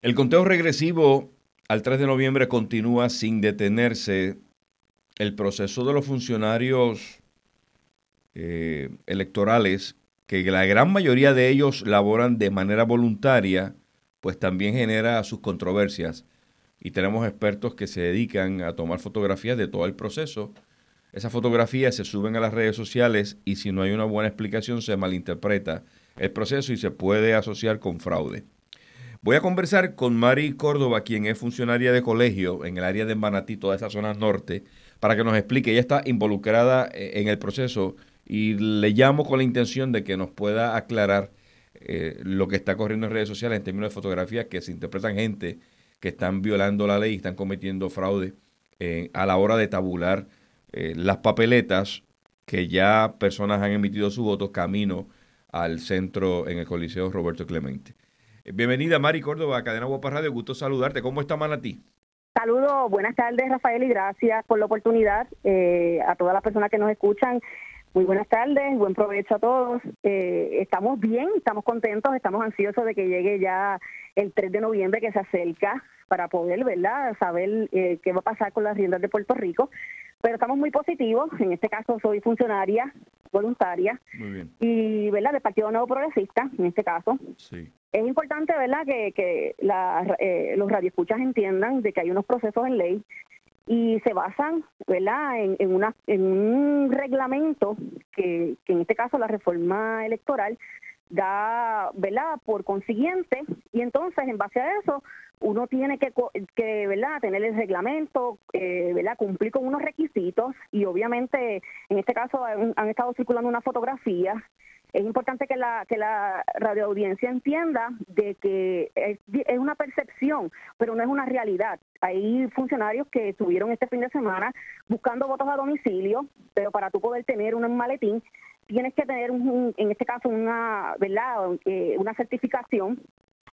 El conteo regresivo al 3 de noviembre continúa sin detenerse. El proceso de los funcionarios eh, electorales, que la gran mayoría de ellos laboran de manera voluntaria, pues también genera sus controversias. Y tenemos expertos que se dedican a tomar fotografías de todo el proceso. Esas fotografías se suben a las redes sociales y si no hay una buena explicación se malinterpreta el proceso y se puede asociar con fraude. Voy a conversar con Mari Córdoba, quien es funcionaria de colegio en el área de Manatí, toda esa zona norte, para que nos explique. Ella está involucrada eh, en el proceso y le llamo con la intención de que nos pueda aclarar eh, lo que está corriendo en redes sociales en términos de fotografías que se interpretan gente que están violando la ley y están cometiendo fraude eh, a la hora de tabular las papeletas que ya personas han emitido su voto camino al centro en el Coliseo Roberto Clemente. Bienvenida Mari Córdoba, Cadena Guapa Radio, gusto saludarte. ¿Cómo está Manatí? Saludos, buenas tardes Rafael y gracias por la oportunidad eh, a todas las personas que nos escuchan. Muy buenas tardes, buen provecho a todos. Eh, estamos bien, estamos contentos, estamos ansiosos de que llegue ya el 3 de noviembre que se acerca para poder, ¿verdad?, saber eh, qué va a pasar con las riendas de Puerto Rico. Pero estamos muy positivos, en este caso soy funcionaria voluntaria y, ¿verdad?, del Partido Nuevo Progresista, en este caso. Sí. Es importante, ¿verdad?, que, que la, eh, los radioescuchas entiendan de que hay unos procesos en ley y se basan, ¿verdad?, en, en, una, en un reglamento que, que en este caso la reforma electoral da, ¿verdad? Por consiguiente, y entonces en base a eso uno tiene que, que ¿verdad? Tener el reglamento, eh, ¿verdad? Cumplir con unos requisitos y obviamente en este caso han, estado circulando una fotografía. Es importante que la, que la radioaudiencia entienda de que es, una percepción, pero no es una realidad. Hay funcionarios que estuvieron este fin de semana buscando votos a domicilio, pero para tú poder tener un maletín tienes que tener, un, en este caso, una, ¿verdad? Eh, una certificación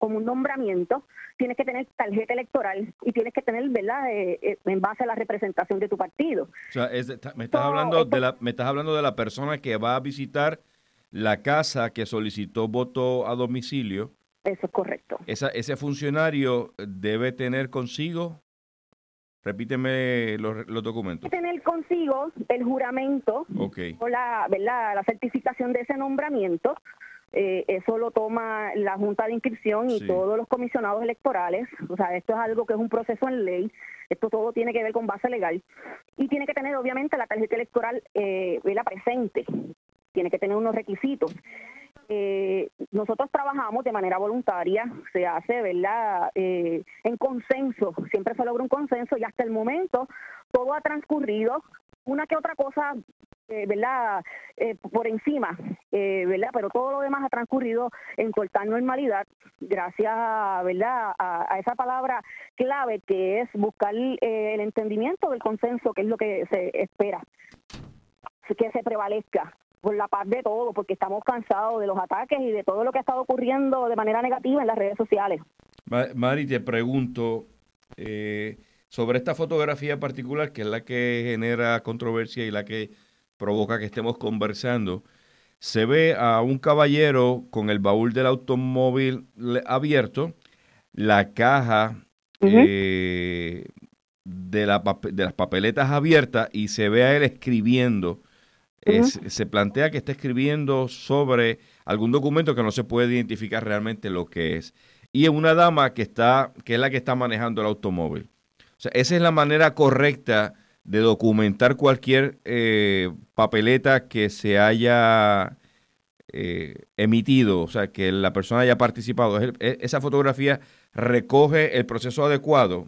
como un nombramiento, tienes que tener tarjeta electoral y tienes que tener, ¿verdad?, eh, eh, en base a la representación de tu partido. O sea, me, estás hablando de la, me estás hablando de la persona que va a visitar la casa que solicitó voto a domicilio. Eso es correcto. Esa, ese funcionario debe tener consigo Repíteme los, los documentos. Tener consigo el juramento o la, ¿verdad? la certificación de ese nombramiento. Eh, eso lo toma la Junta de Inscripción y todos los comisionados electorales. O sea, esto es algo que es un proceso en ley. Esto todo tiene que ver con base legal. Y tiene que tener, obviamente, la tarjeta electoral eh, presente. Tiene que tener unos requisitos. Eh, nosotros trabajamos de manera voluntaria, se hace, ¿verdad? Eh, en consenso, siempre se logra un consenso y hasta el momento todo ha transcurrido, una que otra cosa, eh, ¿verdad? por encima, ¿verdad? Pero todo lo demás ha transcurrido en total normalidad, gracias, ¿verdad? A, esa palabra clave que es buscar el entendimiento del consenso, que es lo que se espera que se prevalezca por la paz de todo, porque estamos cansados de los ataques y de todo lo que ha estado ocurriendo de manera negativa en las redes sociales. Mari, te pregunto eh, sobre esta fotografía particular, que es la que genera controversia y la que provoca que estemos conversando. Se ve a un caballero con el baúl del automóvil abierto, la caja eh, de, la, de las papeletas abiertas y se ve a él escribiendo se plantea que está escribiendo sobre algún documento que no se puede identificar realmente lo que es. Y es una dama que está, que es la que está manejando el automóvil. O sea, esa es la manera correcta de documentar cualquier eh, papeleta que se haya eh, emitido, o sea, que la persona haya participado. esa fotografía recoge el proceso adecuado,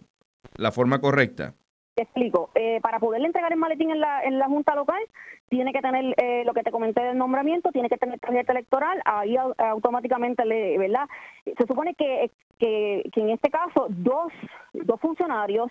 la forma correcta. Te explico. Eh, para poderle entregar el maletín en la, en la Junta Local, tiene que tener eh, lo que te comenté del nombramiento, tiene que tener tarjeta electoral, ahí automáticamente le, ¿verdad? Se supone que, que, que en este caso dos, dos funcionarios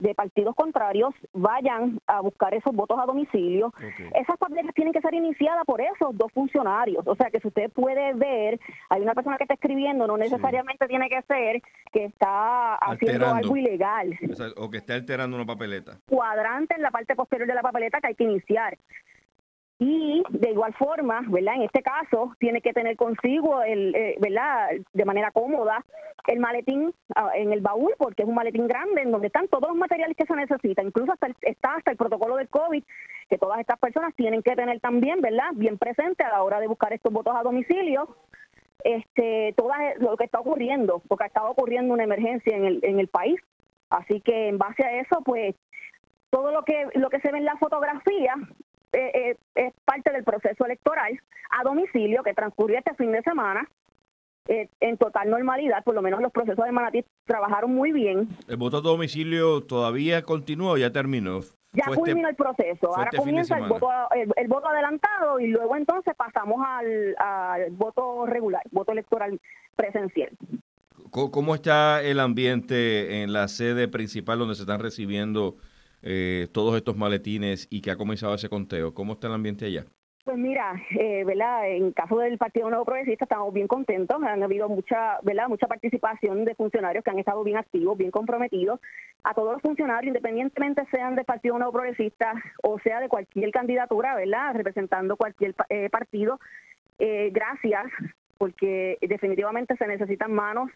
de partidos contrarios vayan a buscar esos votos a domicilio. Esas papeletas tienen que ser iniciadas por esos dos funcionarios. O sea que si usted puede ver, hay una persona que está escribiendo, no necesariamente tiene que ser que está haciendo algo ilegal. O, que está alterando una papeleta. Cuadrante en la parte posterior de la papeleta que hay que iniciar. Y de igual forma, ¿verdad? En este caso, tiene que tener consigo, el, eh, ¿verdad? De manera cómoda, el maletín ah, en el baúl, porque es un maletín grande en donde están todos los materiales que se necesitan, incluso hasta está hasta el protocolo del COVID, que todas estas personas tienen que tener también, ¿verdad? Bien presente a la hora de buscar estos votos a domicilio. Este, todo lo que está ocurriendo, porque ha estado ocurriendo una emergencia en el, en el país. Así que en base a eso, pues todo lo que lo que se ve en la fotografía eh, eh, es parte del proceso electoral a domicilio que transcurrió este fin de semana eh, en total normalidad, por lo menos los procesos de Manatí trabajaron muy bien. ¿El voto a domicilio todavía continúa o ya terminó? Ya este culminó el proceso, ahora este comienza el voto, el, voto adelantado y luego entonces pasamos al, al voto regular, voto electoral presencial. ¿Cómo está el ambiente en la sede principal donde se están recibiendo eh, todos estos maletines y que ha comenzado ese conteo? ¿Cómo está el ambiente allá? Pues mira, eh, ¿verdad? En caso del Partido Nuevo Progresista estamos bien contentos, han habido mucha, ¿verdad? Mucha participación de funcionarios que han estado bien activos, bien comprometidos. A todos los funcionarios, independientemente sean del Partido Nuevo Progresista o sea de cualquier candidatura, ¿verdad? Representando cualquier eh, partido, eh, gracias, porque definitivamente se necesitan manos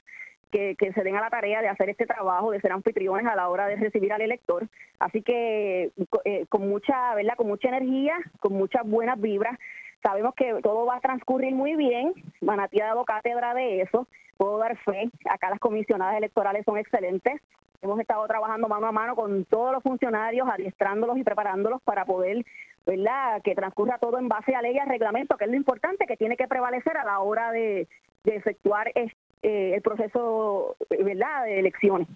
que, se den a la tarea de hacer este trabajo, de ser anfitriones a la hora de recibir al elector. Así que eh, con mucha, ¿verdad? Con mucha energía, con muchas buenas vibras. Sabemos que todo va a transcurrir muy bien. Manatí ha dado cátedra de eso. Puedo dar fe. Acá las comisionadas electorales son excelentes. Hemos estado trabajando mano a mano con todos los funcionarios, adiestrándolos y preparándolos para poder, ¿verdad?, que transcurra todo en base a ley y a reglamento, que es lo importante que tiene que prevalecer a la hora de, de efectuar eh, el proceso ¿verdad? de elecciones.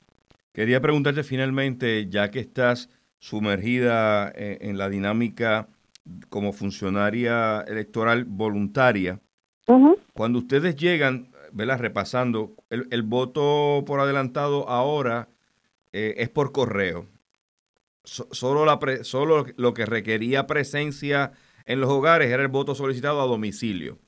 Quería preguntarte finalmente, ya que estás sumergida eh, en, la dinámica como funcionaria electoral voluntaria, cuando ustedes llegan, ¿verdad? repasando, el, voto por adelantado ahora eh, es por correo. solo, la solo lo que requería presencia en los hogares era el voto solicitado a domicilio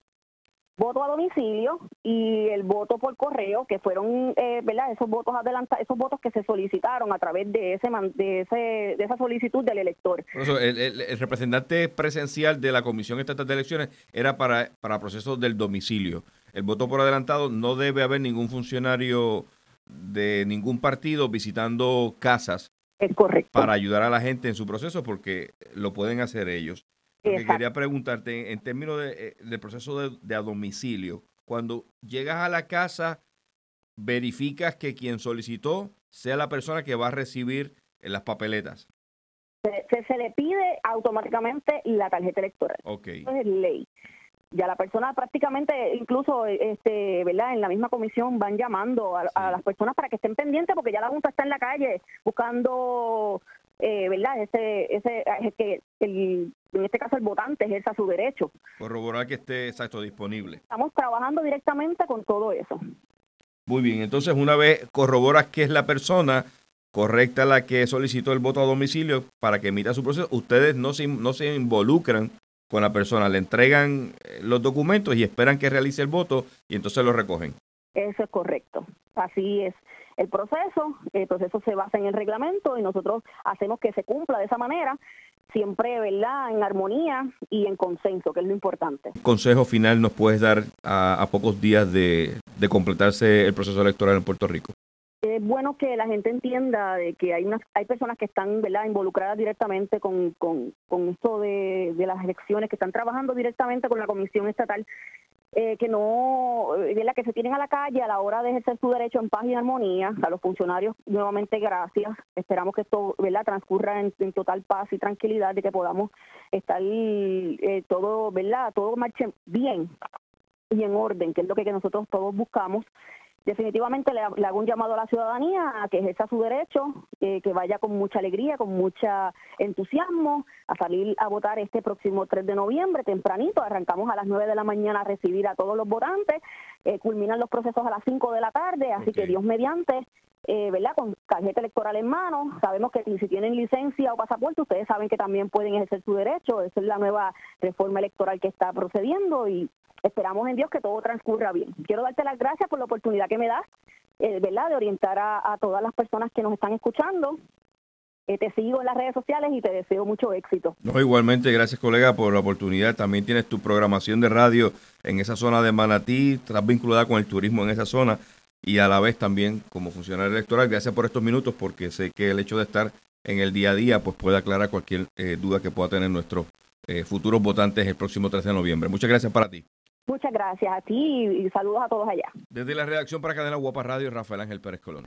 voto a domicilio y el voto por correo, que fueron, eh, ¿verdad? Esos votos adelantados, esos votos que se solicitaron a través de ese, de ese, de esa solicitud del elector. el, representante presencial de la Comisión Estatal de Elecciones era para, para procesos del domicilio. El voto por adelantado no debe haber ningún funcionario de ningún partido visitando casas. Es correcto. Para ayudar a la gente en su proceso porque lo pueden hacer ellos quería preguntarte, en términos de, eh, del proceso de, a domicilio, cuando llegas a la casa, verificas que quien solicitó sea la persona que va a recibir las papeletas. Se, se, le pide automáticamente la tarjeta electoral. Okay. Eso es ley. Ya la persona prácticamente, incluso este, ¿verdad? en la misma comisión van llamando a, a, las personas para que estén pendientes porque ya la Junta está en la calle buscando eh, ¿verdad? Ese, ese, que el, en este caso el votante ejerza su derecho. Corroborar que esté exacto disponible. Estamos trabajando directamente con todo eso. Muy bien, entonces una vez corroboras que es la persona correcta la que solicitó el voto a domicilio para que emita su proceso, ustedes no se, no se involucran con la persona, le entregan eh, los documentos y esperan que realice el voto y entonces lo recogen. Eso es correcto, así es el proceso. El proceso se basa en el reglamento y nosotros hacemos que se cumpla de esa manera, siempre, ¿verdad?, en armonía y en consenso, que es lo importante. consejo final nos puedes dar a, pocos días de, completarse el proceso electoral en Puerto Rico? Es bueno que la gente entienda de que hay hay personas que están ¿verdad? involucradas directamente con, con, esto de, las elecciones que están trabajando directamente con la comisión estatal eh, que no, eh, la que se tienen a la calle a la hora de ejercer su derecho en paz y armonía. A los funcionarios, nuevamente, gracias. Esperamos que esto ¿verdad? transcurra en, total paz y tranquilidad, de que podamos estar eh, todo, ¿verdad? Todo marche bien y en orden, que es lo que nosotros todos buscamos definitivamente le, hago un llamado a la ciudadanía a que ejerza su derecho, que vaya con mucha alegría, con mucha entusiasmo a salir a votar este próximo 3 de noviembre, tempranito. Arrancamos a las 9 de la mañana a recibir a todos los votantes, eh, culminan los procesos a las 5 de la tarde, así que Dios mediante. Eh, ¿verdad? Con tarjeta electoral en mano. Sabemos que si tienen licencia o pasaporte, ustedes saben que también pueden ejercer su derecho. Esa es la nueva reforma electoral que está procediendo y esperamos en Dios que todo transcurra bien. Quiero darte las gracias por la oportunidad que me das, eh, ¿verdad?, de orientar a, todas las personas que nos están escuchando eh, te sigo en las redes sociales y te deseo mucho éxito. No, igualmente, gracias colega por la oportunidad. También tienes tu programación de radio en esa zona de Manatí, estás vinculada con el turismo en esa zona y a la vez también como funcionario electoral. Gracias por estos minutos porque sé que el hecho de estar en el día a día pues puede aclarar cualquier eh, duda que pueda tener nuestros eh, futuros votantes el próximo 13 de noviembre. Muchas gracias para ti. Muchas gracias a ti y saludos a todos allá. Desde la redacción para Cadena Guapa Radio, Rafael Ángel Pérez Colón.